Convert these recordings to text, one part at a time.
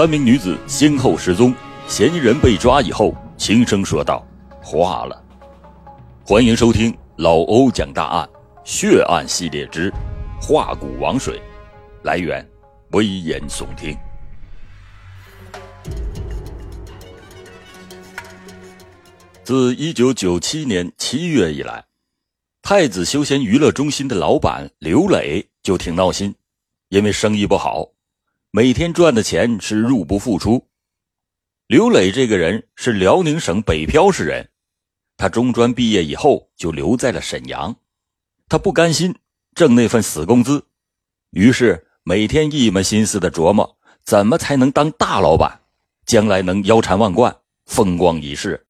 三名女子先后失踪，嫌疑人被抓以后，轻声说道：“化了。”欢迎收听老欧讲大案血案系列之《化骨王水》，来源：危言耸听。自一九九七年七月以来，太子休闲娱乐中心的老板刘磊就挺闹心，因为生意不好，每天赚的钱是入不敷出。刘磊这个人是辽宁省北漂市人，他中专毕业以后就留在了沈阳，他不甘心挣那份死工资，于是每天一门心思的琢磨怎么才能当大老板，将来能腰缠万贯，风光一世。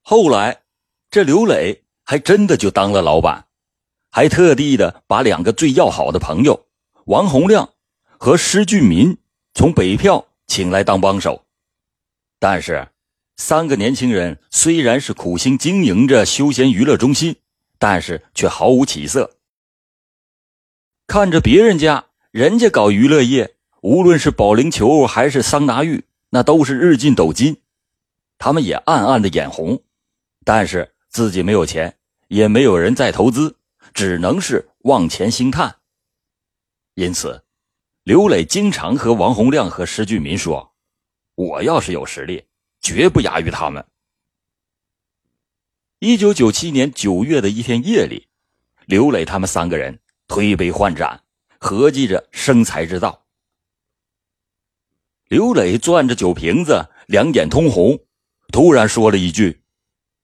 后来，这刘磊还真的就当了老板，还特地的把两个最要好的朋友王洪亮和施俊民从北漂请来当帮手。但是，三个年轻人虽然是苦心经营着休闲娱乐中心，但是却毫无起色。看着别人家人家搞娱乐业，无论是保龄球还是桑拿浴，那都是日进斗金，他们也暗暗的眼红。但是自己没有钱，也没有人再投资，只能是望前兴叹。因此，刘磊经常和王洪亮和施俊民说：“我要是有实力，绝不亚于他们。”一九九七年九月的一天夜里，刘磊他们三个人推杯换盏，合计着生财之道。刘磊攥着酒瓶子，两眼通红，突然说了一句。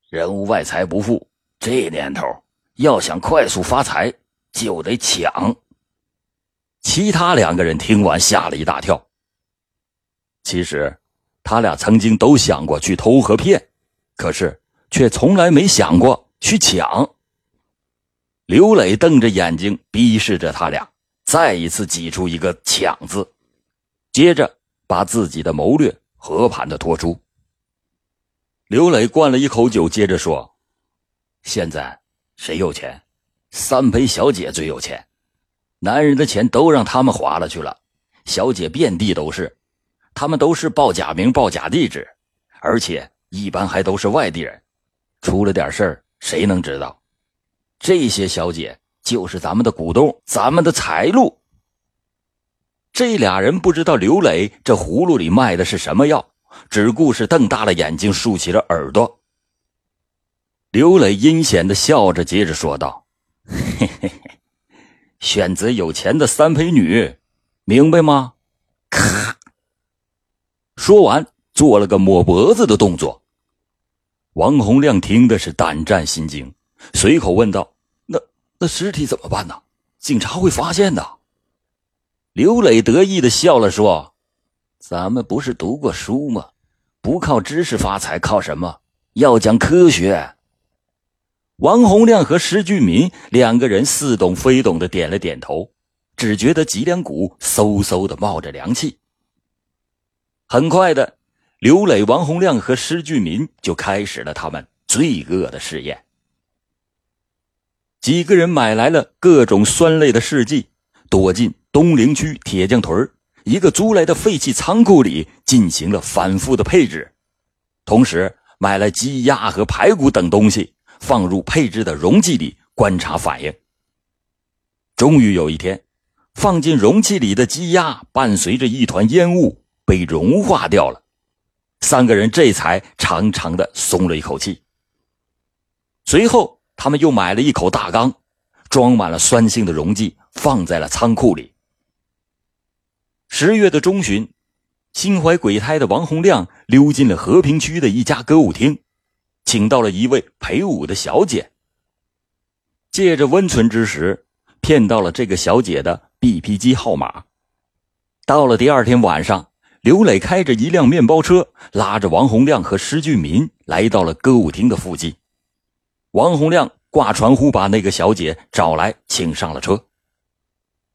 人无外财不富，这年头要想快速发财，就得抢。其他两个人听完吓了一大跳。其实，他俩曾经都想过去偷和骗，可是却从来没想过去抢。刘磊瞪着眼睛逼视着他俩，再一次挤出一个“抢”字，接着把自己的谋略和盘的托出。刘磊灌了一口酒，接着说：“现在谁有钱？三陪小姐最有钱，男人的钱都让他们花了去了。小姐遍地都是，他们都是报假名、报假地址，而且一般还都是外地人。出了点事儿，谁能知道？这些小姐就是咱们的股东，咱们的财路。这俩人不知道刘磊这葫芦里卖的是什么药。”只顾是瞪大了眼睛，竖起了耳朵。刘磊阴险的笑着，接着说道：“嘿嘿，选择有钱的三陪女，明白吗？”咔，说完，做了个抹脖子的动作。王洪亮听的是胆战心惊，随口问道：“那那尸体怎么办呢？警察会发现的。”刘磊得意的笑了，说。咱们不是读过书吗？不靠知识发财，靠什么？要讲科学。王洪亮和施俊民两个人似懂非懂的点了点头，只觉得脊梁骨嗖嗖的冒着凉气。很快的，刘磊、王洪亮和施俊民就开始了他们罪恶的试验。几个人买来了各种酸类的试剂，躲进东陵区铁匠屯一个租来的废弃仓库里进行了反复的配置，同时买了鸡鸭和排骨等东西放入配置的容器里观察反应。终于有一天，放进容器里的鸡鸭伴随着一团烟雾被融化掉了，三个人这才长长的松了一口气。随后，他们又买了一口大缸，装满了酸性的溶剂，放在了仓库里。十月的中旬，心怀鬼胎的王洪亮溜进了和平区的一家歌舞厅，请到了一位陪舞的小姐。借着温存之时，骗到了这个小姐的 BP 机号码。到了第二天晚上，刘磊开着一辆面包车，拉着王洪亮和施俊民来到了歌舞厅的附近。王洪亮挂传呼，把那个小姐找来，请上了车。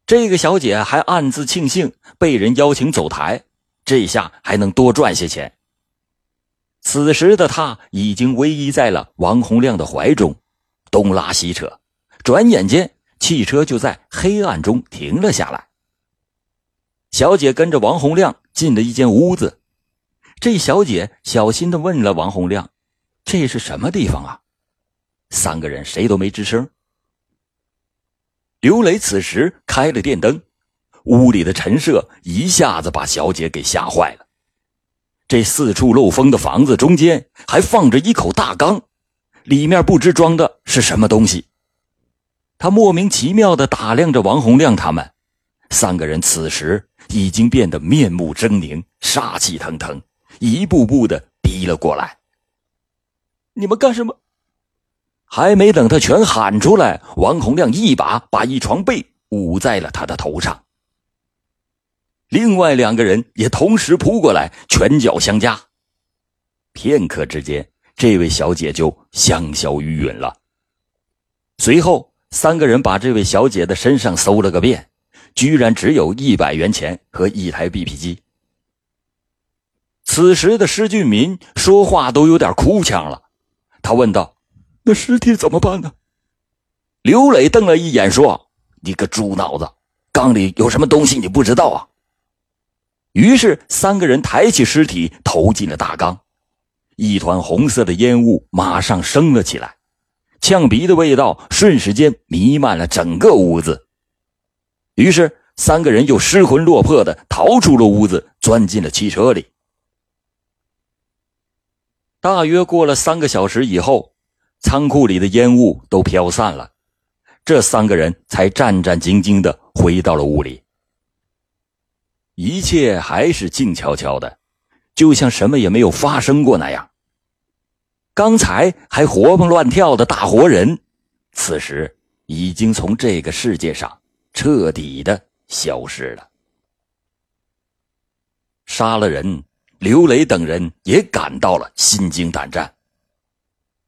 这个小姐还暗自庆幸被人邀请走台，这下还能多赚些钱。此时的他已经偎依在了王洪亮的怀中，东拉西扯，转眼间汽车就在黑暗中停了下来。小姐跟着王洪亮进了一间屋子。这小姐小心的问了王洪亮：“这是什么地方啊？”三个人谁都没吱声。刘磊此时开了电灯，屋里的陈设一下子把小姐给吓坏了。这四处漏风的房子中间还放着一口大缸，里面不知装的是什么东西。他莫名其妙的打量着王洪亮他们三个人，此时已经变得面目狰狞，杀气腾腾。一步步的逼了过来。你们干什么？还没等他全喊出来，王洪亮一把把一床被捂在了他的头上。另外两个人也同时扑过来，拳脚相加。片刻之间，这位小姐就香消玉殒了。随后，三个人把这位小姐的身上搜了个遍，居然只有一百元钱和一台 BP 机。此时的施俊民说话都有点哭腔了，他问道：“那尸体怎么办呢？”刘磊瞪了一眼说：“你个猪脑子，缸里有什么东西你不知道啊？”于是三个人抬起尸体投进了大缸，一团红色的烟雾马上升了起来，呛鼻的味道瞬时间弥漫了整个屋子。于是三个人又失魂落魄的逃出了屋子，钻进了汽车里。大约过了三个小时以后，仓库里的烟雾都飘散了，这三个人才战战兢兢的回到了屋里。一切还是静悄悄的，就像什么也没有发生过那样。刚才还活蹦乱跳的大活人，此时已经从这个世界上彻底的消失了。杀了人。刘雷等人也感到了心惊胆战。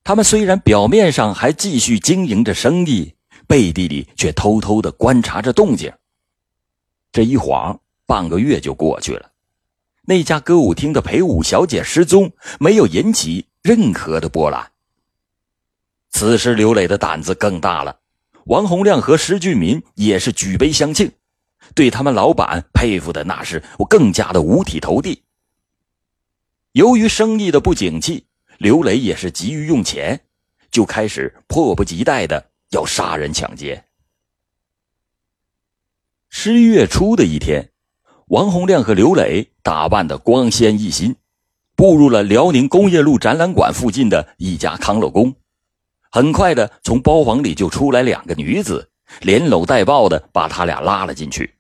他们虽然表面上还继续经营着生意，背地里却偷偷的观察着动静。这一晃，半个月就过去了。那家歌舞厅的陪舞小姐失踪，没有引起任何的波澜。此时，刘磊的胆子更大了。王洪亮和石俊民也是举杯相庆，对他们老板佩服的那是我更加的五体投地。由于生意的不景气，刘磊也是急于用钱，就开始迫不及待的要杀人抢劫。十一月初的一天，王洪亮和刘磊打扮的光鲜一新，步入了辽宁工业路展览馆附近的一家康乐宫。很快的，从包房里就出来两个女子，连搂带抱的把他俩拉了进去。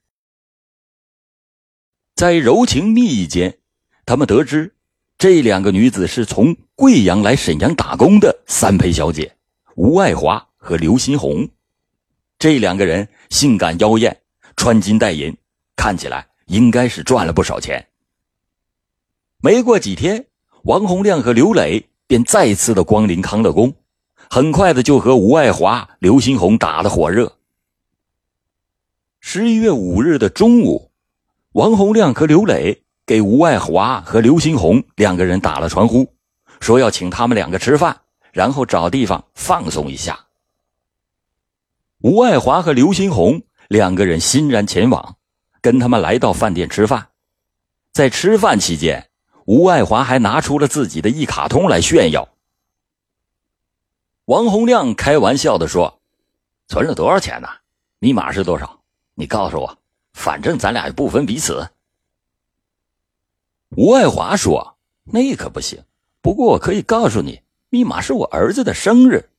在柔情蜜意间，他们得知。这两个女子是从贵阳来沈阳打工的三陪小姐，吴爱华和刘新红。这两个人性感妖艳，穿金戴银，看起来应该是赚了不少钱。没过几天，王洪亮和刘磊便再次的光临康乐宫，很快的就和吴爱华、刘新红打得火热。十一月五日的中午，王洪亮和刘磊。给吴爱华和刘新红两个人打了传呼，说要请他们两个吃饭，然后找地方放松一下。吴爱华和刘新红两个人欣然前往，跟他们来到饭店吃饭。在吃饭期间，吴爱华还拿出了自己的一卡通来炫耀。王洪亮开玩笑的说：“存了多少钱呢？密码是多少？你告诉我，反正咱俩也不分彼此。”吴爱华说：“那可不行，不过我可以告诉你，密码是我儿子的生日。”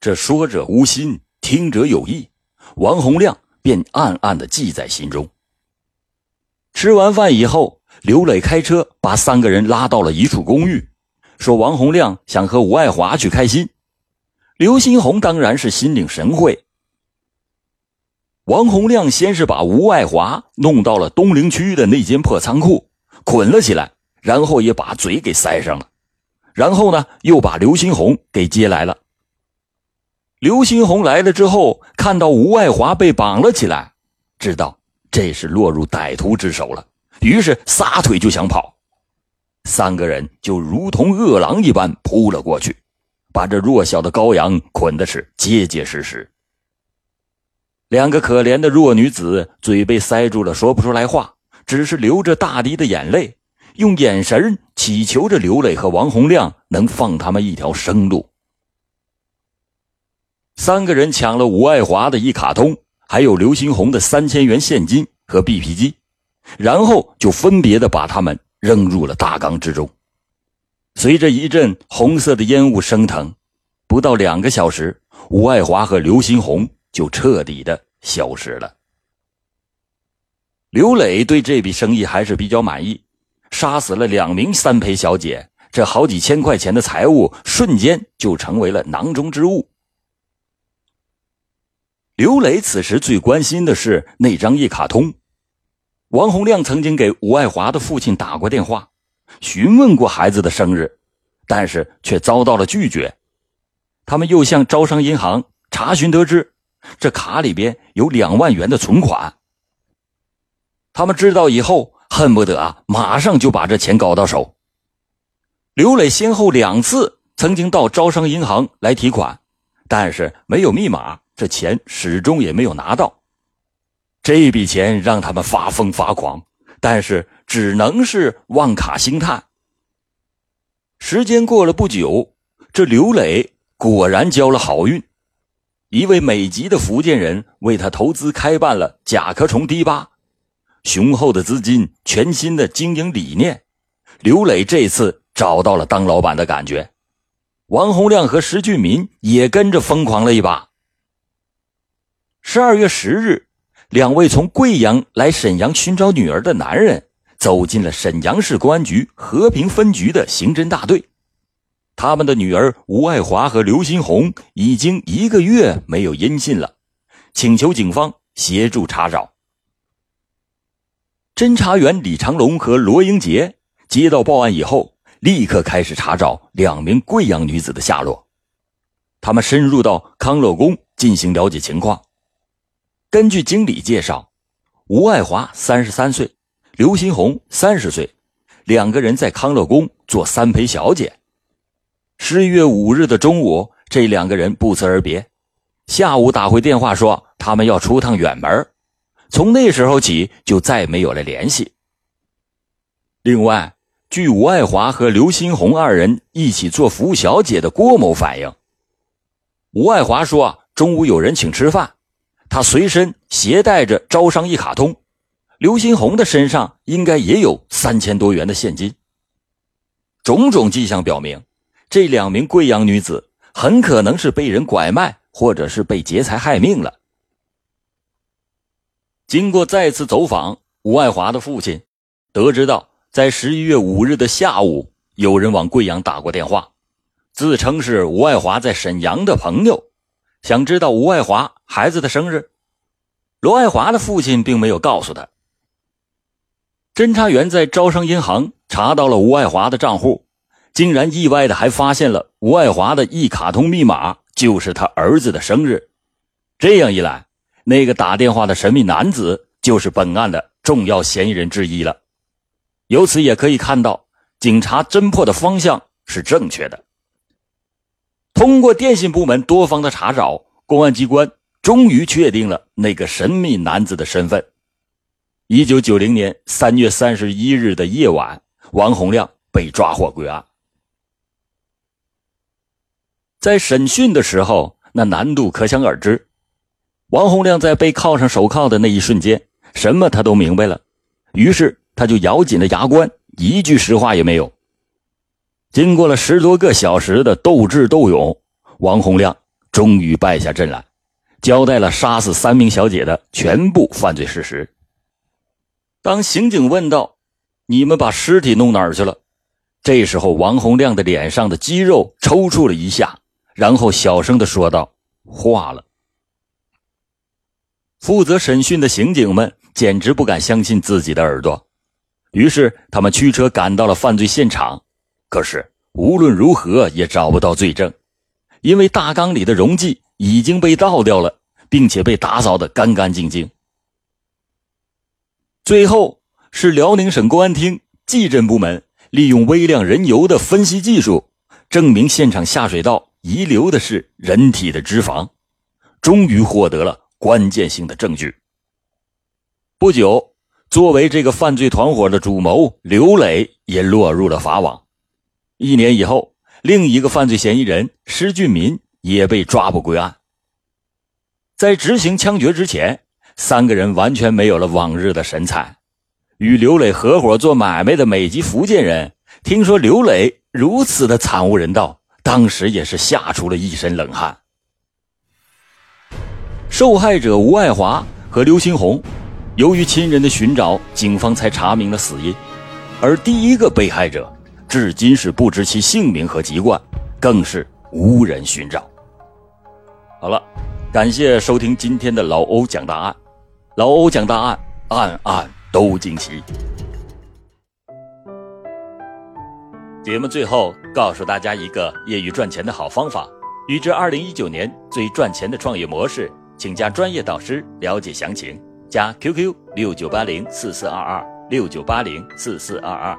这说者无心，听者有意，王洪亮便暗暗的记在心中。吃完饭以后，刘磊开车把三个人拉到了一处公寓，说：“王洪亮想和吴爱华去开心。”刘新红当然是心领神会。王洪亮先是把吴爱华弄到了东陵区的那间破仓库，捆了起来，然后也把嘴给塞上了，然后呢，又把刘新红给接来了。刘新红来了之后，看到吴爱华被绑了起来，知道这是落入歹徒之手了，于是撒腿就想跑，三个人就如同饿狼一般扑了过去，把这弱小的羔羊捆的是结结实实。两个可怜的弱女子嘴被塞住了，说不出来话，只是流着大滴的眼泪，用眼神祈求着刘磊和王洪亮能放他们一条生路。三个人抢了吴爱华的一卡通，还有刘新红的三千元现金和 BP 机，然后就分别的把他们扔入了大缸之中。随着一阵红色的烟雾升腾，不到两个小时，吴爱华和刘新红。就彻底的消失了。刘磊对这笔生意还是比较满意，杀死了两名三陪小姐，这好几千块钱的财物瞬间就成为了囊中之物。刘磊此时最关心的是那张一卡通。王洪亮曾经给吴爱华的父亲打过电话，询问过孩子的生日，但是却遭到了拒绝。他们又向招商银行查询得知。这卡里边有两万元的存款。他们知道以后，恨不得啊，马上就把这钱搞到手。刘磊先后两次曾经到招商银行来提款，但是没有密码，这钱始终也没有拿到。这笔钱让他们发疯发狂，但是只能是望卡兴叹。时间过了不久，这刘磊果然交了好运。一位美籍的福建人为他投资开办了甲壳虫迪吧，雄厚的资金，全新的经营理念，刘磊这次找到了当老板的感觉。王洪亮和石俊民也跟着疯狂了一把。十二月十日，两位从贵阳来沈阳寻找女儿的男人走进了沈阳市公安局和平分局的刑侦大队。他们的女儿吴爱华和刘新红已经一个月没有音信了，请求警方协助查找。侦查员李长龙和罗英杰接到报案以后，立刻开始查找两名贵阳女子的下落。他们深入到康乐宫进行了解情况。根据经理介绍，吴爱华三十三岁，刘新红三十岁，两个人在康乐宫做三陪小姐。十一月五日的中午，这两个人不辞而别。下午打回电话说他们要出趟远门，从那时候起就再没有了联系。另外，据吴爱华和刘新红二人一起做服务小姐的郭某反映，吴爱华说中午有人请吃饭，他随身携带着招商一卡通，刘新红的身上应该也有三千多元的现金。种种迹象表明。这两名贵阳女子很可能是被人拐卖，或者是被劫财害命了。经过再次走访，吴爱华的父亲得知到，在十一月五日的下午，有人往贵阳打过电话，自称是吴爱华在沈阳的朋友，想知道吴爱华孩子的生日。罗爱华的父亲并没有告诉他。侦查员在招商银行查到了吴爱华的账户。竟然意外的还发现了吴爱华的一卡通密码，就是他儿子的生日。这样一来，那个打电话的神秘男子就是本案的重要嫌疑人之一了。由此也可以看到，警察侦破的方向是正确的。通过电信部门多方的查找，公安机关终于确定了那个神秘男子的身份。一九九零年三月三十一日的夜晚，王洪亮被抓获归案。在审讯的时候，那难度可想而知。王洪亮在被铐上手铐的那一瞬间，什么他都明白了，于是他就咬紧了牙关，一句实话也没有。经过了十多个小时的斗智斗勇，王洪亮终于败下阵来，交代了杀死三名小姐的全部犯罪事实。当刑警问道：“你们把尸体弄哪儿去了？”这时候，王洪亮的脸上的肌肉抽搐了一下。然后小声的说道：“化了。”负责审讯的刑警们简直不敢相信自己的耳朵，于是他们驱车赶到了犯罪现场。可是无论如何也找不到罪证，因为大缸里的溶剂已经被倒掉了，并且被打扫的干干净净。最后是辽宁省公安厅技侦部门利用微量人油的分析技术，证明现场下水道。遗留的是人体的脂肪，终于获得了关键性的证据。不久，作为这个犯罪团伙的主谋刘磊也落入了法网。一年以后，另一个犯罪嫌疑人施俊民也被抓捕归案。在执行枪决之前，三个人完全没有了往日的神采。与刘磊合伙做买卖的美籍福建人听说刘磊如此的惨无人道，当时也是吓出了一身冷汗。受害者吴爱华和刘新红，由于亲人的寻找，警方才查明了死因。而第一个被害者，至今是不知其姓名和籍贯，更是无人寻找。好了，感谢收听今天的老欧讲大案，老欧讲大案，案案。都惊奇。节目最后告诉大家一个业余赚钱的好方法：预知二零一九年最赚钱的创业模式，请加专业导师了解详情。加 QQ 六九八零四四二二六九八零四四二二。